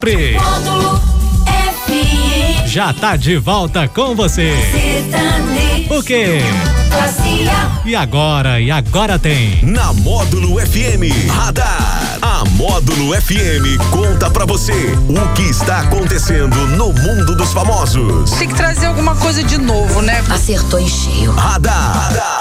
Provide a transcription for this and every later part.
Pre. Módulo FM. Já tá de volta com você. O quê? E agora? E agora tem. Na Módulo FM Radar. A Módulo FM conta pra você o que está acontecendo no mundo dos famosos. Tem que trazer alguma coisa de novo, né? Acertou em cheio. Radar.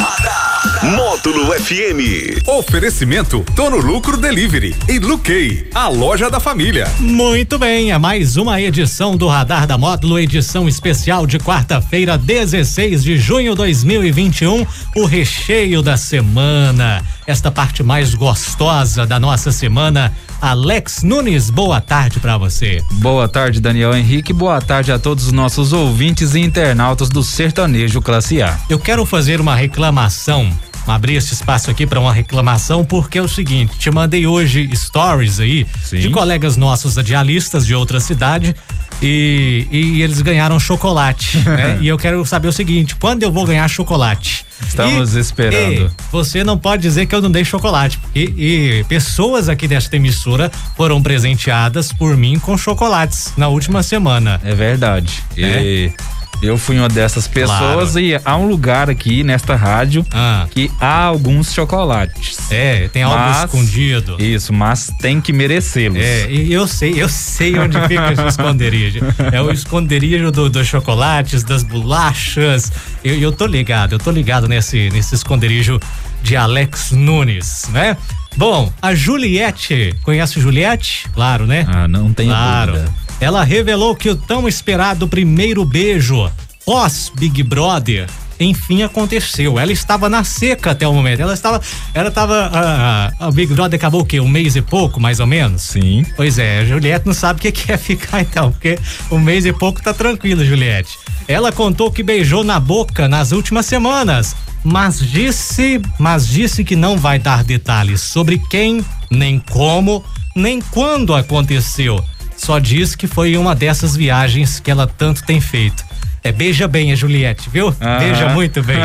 Módulo FM. Oferecimento Tono Lucro Delivery e Luquei, a loja da família. Muito bem, é mais uma edição do Radar da Módulo, edição especial de quarta-feira, 16 de junho de 2021, o recheio da semana. Esta parte mais gostosa da nossa semana. Alex Nunes, boa tarde pra você. Boa tarde, Daniel Henrique. Boa tarde a todos os nossos ouvintes e internautas do Sertanejo Classe A. Eu quero fazer uma reclamação. Abrir esse espaço aqui para uma reclamação, porque é o seguinte: te mandei hoje stories aí Sim. de colegas nossos radialistas de outra cidade e, e eles ganharam chocolate. né? E eu quero saber o seguinte: quando eu vou ganhar chocolate? Estamos esperando. e você não pode dizer que eu não dei chocolate. E, e pessoas aqui desta emissora foram presenteadas por mim com chocolates na última semana. É verdade. É? E eu fui uma dessas pessoas Claro. e há um lugar aqui nesta rádio Ah. que há alguns chocolates. É, tem algo Mas- escondido. Isso, mas tem que merecê-los. É, eu sei, eu sei onde fica esse esconderijo. É o esconderijo do- dos chocolates, das bolachas. Eu, eu tô ligado, eu tô ligado nesse, nesse esconderijo de Alex Nunes, né? Bom, a Juliette, conhece Juliette? Claro, né? Ah, não tenho Claro. dúvida. Ela revelou que o tão esperado primeiro beijo pós Big Brother enfim aconteceu. Ela estava na seca até o momento. Ela estava, ela estava, ah, ah, a Big Brother acabou o quê? Um mês e pouco, mais ou menos? Sim. Pois é, a Juliette não sabe o que que é ficar então, porque um mês e pouco tá tranquilo, Juliette. Ela contou que beijou na boca nas últimas semanas, mas disse, mas disse que não vai dar detalhes sobre quem, nem como, nem quando aconteceu. Só diz que foi uma dessas viagens que ela tanto tem feito. É, beija bem a Juliette, viu? Beija muito bem.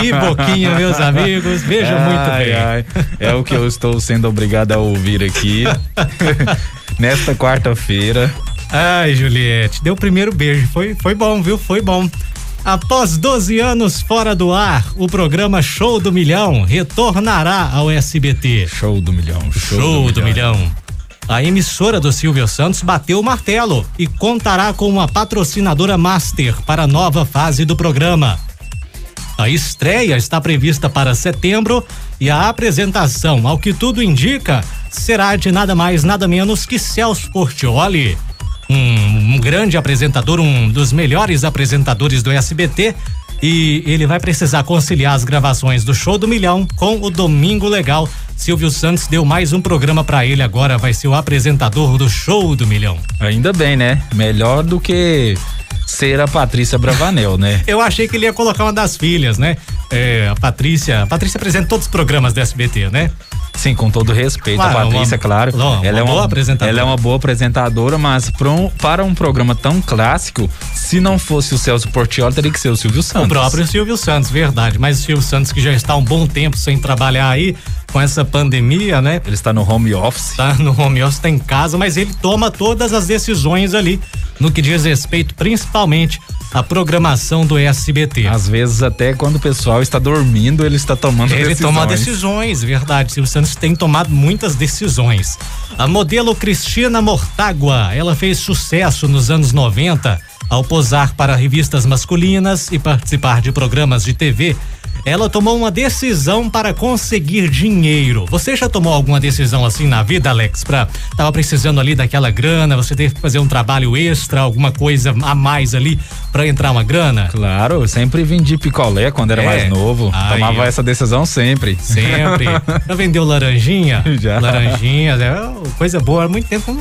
Que boquinha, meus amigos. Beija muito Ai, bem. ai, É o que eu estou sendo obrigado a ouvir aqui. Nesta quarta-feira. Ai, Juliette, deu o primeiro beijo. Foi, foi bom, viu? Foi bom. Após 12 anos fora do ar, o programa Show do Milhão retornará ao SBT. Show do milhão. Show, do, milhão. A emissora do Silvio Santos bateu o martelo e contará com uma patrocinadora master para a nova fase do programa. A estreia está prevista para setembro e a apresentação, ao que tudo indica, será de nada mais, nada menos que Celso Portioli. Um, um grande apresentador, um dos melhores apresentadores do SBT. E ele vai precisar conciliar as gravações do Show do Milhão com o Domingo Legal. Silvio Santos deu mais um programa para ele agora, vai ser o apresentador do Show do Milhão. Ainda bem, né? Melhor do que ser a Patrícia Bravanel, né? Eu achei que ele ia colocar uma das filhas, né? É, a Patrícia. A Patrícia apresenta todos os programas do SBT, né? Sim, com todo respeito Claro, a Patrícia, uma- claro. ela é uma. Ela é uma boa apresentadora, mas para um, para um programa tão clássico, se não fosse o Celso Portioli, teria que ser o Silvio Santos. O próprio Silvio Santos, verdade. Mas o Silvio Santos, que já está um bom tempo sem trabalhar aí, com essa pandemia, né? Ele está no home office. Tá no home office, tá em casa, mas ele toma todas as decisões ali, no que diz respeito principalmente à programação do SBT. Às vezes, até quando o pessoal está dormindo, ele está tomando Ele decisões. toma decisões, verdade. Silvio Santos tem tomado muitas decisões. A modelo Cristina Mortágua, ela fez sucesso nos anos 90 ao posar para revistas masculinas e participar de programas de TV. Ela tomou uma decisão para conseguir dinheiro. Você já tomou alguma decisão assim na vida, Alex? Pra, tava precisando ali daquela grana, você teve que fazer um trabalho extra, alguma coisa a mais ali para entrar uma grana? Claro, eu sempre vendi picolé quando era É. mais novo. Aí, Tomava ó. essa decisão sempre. Sempre. Já vendeu laranjinha? Já. Laranjinhas, é coisa boa. Há muito tempo eu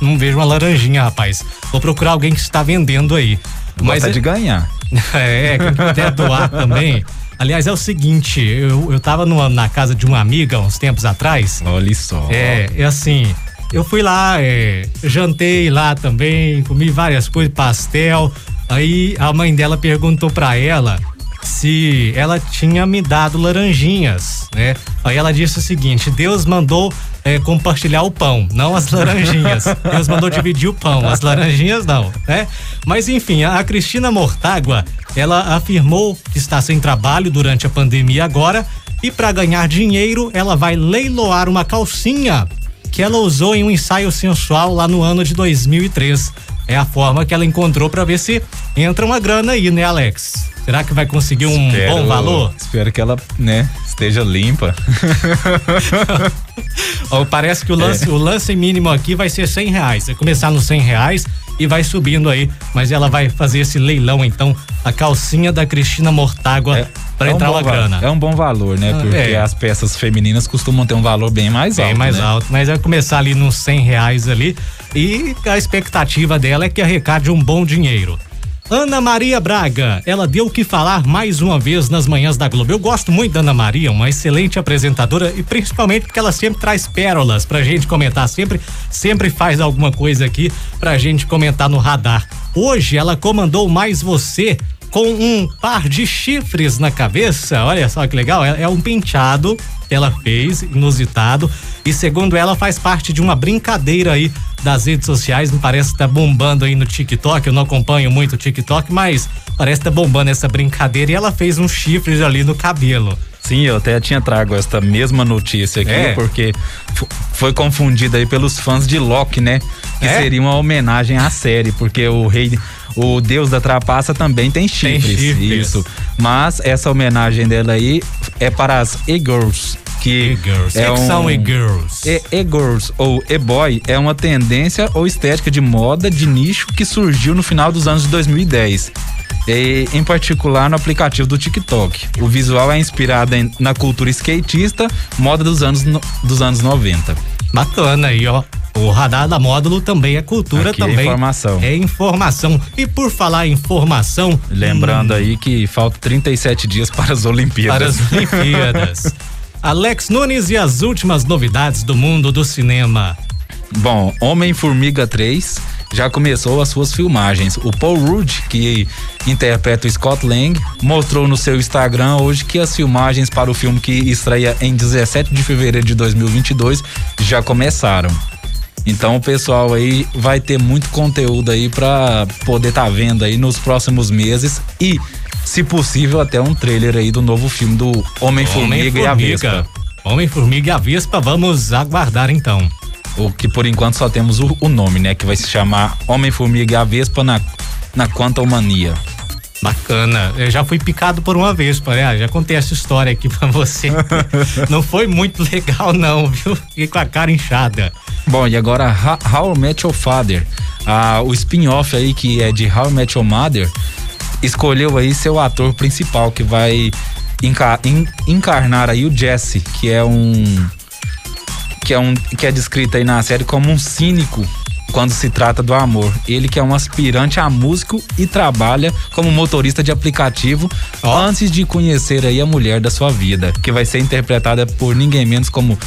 não, vejo uma laranjinha, rapaz. Vou procurar alguém que está vendendo aí. Mas Gosta é, de ganhar. é, quem puder doar também. Aliás, é o seguinte, eu, eu tava numa- na casa de uma amiga uns tempos atrás. Olha só. É, é assim, eu fui lá, é, jantei lá também, comi várias coisas, pastel. Aí a mãe dela perguntou pra ela se ela tinha me dado laranjinhas, né? Aí ela disse o seguinte: Deus mandou é, compartilhar o pão, não as laranjinhas. Deus mandou dividir o pão, as laranjinhas não, né? Mas enfim, a, Cristina Mortágua, ela afirmou que está sem trabalho durante a pandemia agora e para ganhar dinheiro, ela vai leiloar uma calcinha que ela usou em um ensaio sensual lá no ano de 2003. É a forma que ela encontrou para ver se entra uma grana aí, né, Alex? Será que vai conseguir um Espero- bom valor? Espero que ela, né, esteja limpa. Ó, parece que o lance, o lance mínimo aqui vai ser cem reais. Vai começar nos cem reais e vai subindo aí. Mas ela vai fazer esse leilão, então, a calcinha da Cristina Mortágua para é um entrar bom uma grana. É um bom valor, né? Ah, Porque é. as peças femininas costumam ter um valor bem mais Bem alto. mais né? alto, mas vai começar ali nos cem reais ali e a expectativa dela é que arrecade um bom dinheiro. Ana Maria Braga, ela deu o que falar mais uma vez nas manhãs da Globo. Eu gosto muito da Ana Maria, uma excelente apresentadora e principalmente porque ela sempre traz pérolas pra gente comentar, sempre, sempre faz alguma coisa aqui pra gente comentar no radar. Hoje ela comandou mais você com um par de chifres na cabeça. Olha só que legal, é, é um penteado ela fez, inusitado, e segundo ela faz parte de uma brincadeira aí das redes sociais, me parece que tá bombando aí no TikTok, eu não acompanho muito o TikTok, mas parece que tá bombando essa brincadeira. E ela fez uns chifres ali no cabelo. Sim, eu até tinha trago esta mesma notícia aqui, É. porque foi confundida aí pelos fãs de Loki, né? Que É? seria uma homenagem à série, porque o rei, o deus da trapaça também tem chifres. chifres. Isso. Mas essa homenagem dela aí é para as e-girls. Que E-girls. é que um, são e-girls? E- E-girls ou e-boy é uma tendência ou estética de moda de nicho que surgiu no final dos anos de 2010. E, em particular no aplicativo do TikTok. O visual é inspirado em- na cultura skatista, moda dos anos, no- dos anos 90. Bacana aí, ó. O radar da módulo também é cultura Aqui é também. informação. É informação. E por falar em informação, Lembrando hum, aí que falta 37 dias para as Olimpíadas. para as Olimpíadas. Alex Nunes e as últimas novidades do mundo do cinema. Bom, Homem-Formiga 3 já começou as suas filmagens. O Paul Rudd, que interpreta o Scott Lang, mostrou no seu Instagram hoje que as filmagens para o filme que estreia em 17 de fevereiro de 2022 já começaram. Então o pessoal aí vai ter muito conteúdo aí pra poder tá vendo aí nos próximos meses e, se possível, até um trailer aí do novo filme do Homem-Formiga e a Vespa. Homem-Formiga e a Vespa, vamos aguardar então. O que por enquanto só temos o, o nome, né? Que vai se chamar Homem-Formiga e a Vespa na, na Quantum Mania. Bacana. Eu já fui picado por uma Vespa, né? Já contei essa história aqui pra você. não foi muito legal, não, viu? Fiquei com a cara inchada. Bom, e agora How Met Your Father. Ah, o spin-off aí que é de How Met Your Mother escolheu aí seu ator principal que vai enca- en- encarnar aí o Jesse, que é um que é um que é descrito aí na série como um cínico quando se trata do amor. Ele que é um aspirante a músico e trabalha como motorista de aplicativo antes de conhecer aí a mulher da sua vida, que vai ser interpretada por ninguém menos como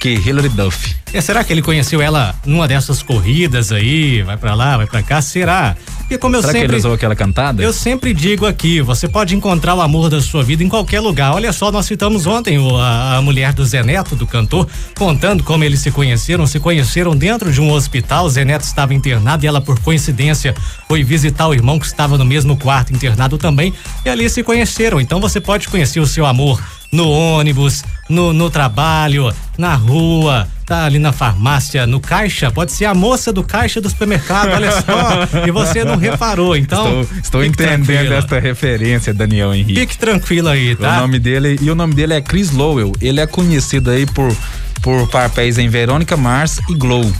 que Hilary Duff. E será que ele conheceu ela numa dessas corridas aí? Vai pra lá, vai pra cá? Será? Porque como eu Será que sempre ele usou aquela cantada? Eu sempre digo aqui, você pode encontrar o amor da sua vida em qualquer lugar. Olha só, nós citamos ontem o- a, a mulher do Zé Neto, do cantor, contando como eles se conheceram. Se conheceram dentro de um hospital. O Zé Neto estava internado e ela, por coincidência, foi visitar o irmão que estava no mesmo quarto internado também. E ali se conheceram. Então você pode conhecer o seu amor no ônibus, no, no trabalho, na rua, tá ali na farmácia, no caixa, pode ser a moça do caixa do supermercado, olha só, e você não reparou, então. Estou, estou entendendo tranquila. esta referência, Daniel Henrique. Fique tranquilo aí, O tá? nome dele e o nome dele é Chris Lowell. Ele é conhecido aí por por papéis em Verônica Mars e Glow.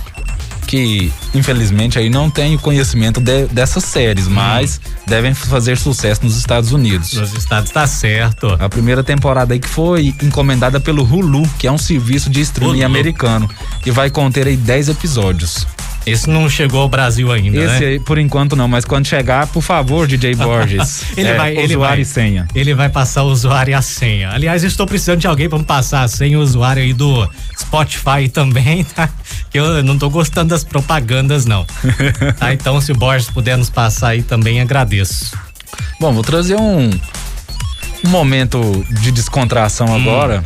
Que infelizmente aí não tenho conhecimento de- dessas séries, mas devem fazer sucesso nos Estados Unidos. Nos estados tá certo. A primeira temporada aí que foi encomendada pelo Hulu, que é um serviço de streaming Hulu. americano, e vai conter aí 10 episódios. Esse não chegou ao Brasil ainda, Esse né? aí, por enquanto não, mas quando chegar, por favor, DJ Borges. Ele é, vai, ele usuário vai. e senha. Ele vai passar o usuário e a senha. Aliás, estou precisando de alguém para me passar a senha o usuário aí do Spotify também, tá? Que eu não tô gostando das propagandas, não. tá? Então, se o Borges puder nos passar aí também, agradeço. Bom, vou trazer um, um momento de descontração Hum. agora.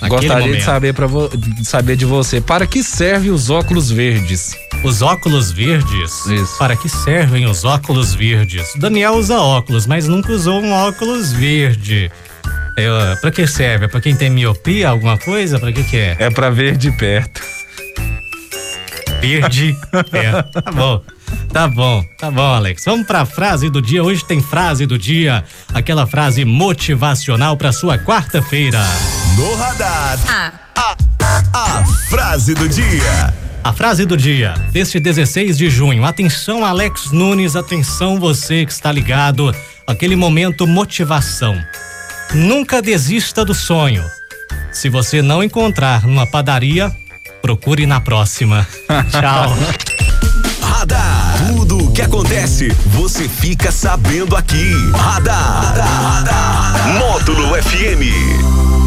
Naquele Gostaria momento. de saber, pra vo- de saber de você. Para que serve os óculos verdes? Os óculos verdes? Isso. Para que servem os óculos verdes? Daniel usa óculos, mas nunca usou um óculos verde. É, para que serve? Para quem tem miopia, alguma coisa? Para que que é? É pra ver de perto. Verde. é. Tá bom. Tá bom, tá bom, Alex. Vamos pra frase do dia. Hoje tem frase do dia. Aquela frase motivacional pra sua quarta-feira. No radar. A frase do dia. A frase do dia, deste 16 de junho. Atenção, Alex Nunes, atenção você que está ligado. Aquele momento motivação. Nunca desista do sonho. Se você não encontrar numa padaria, procure na próxima. Tchau. Radar. Tudo o que acontece, você fica sabendo aqui. Radar. Módulo FM.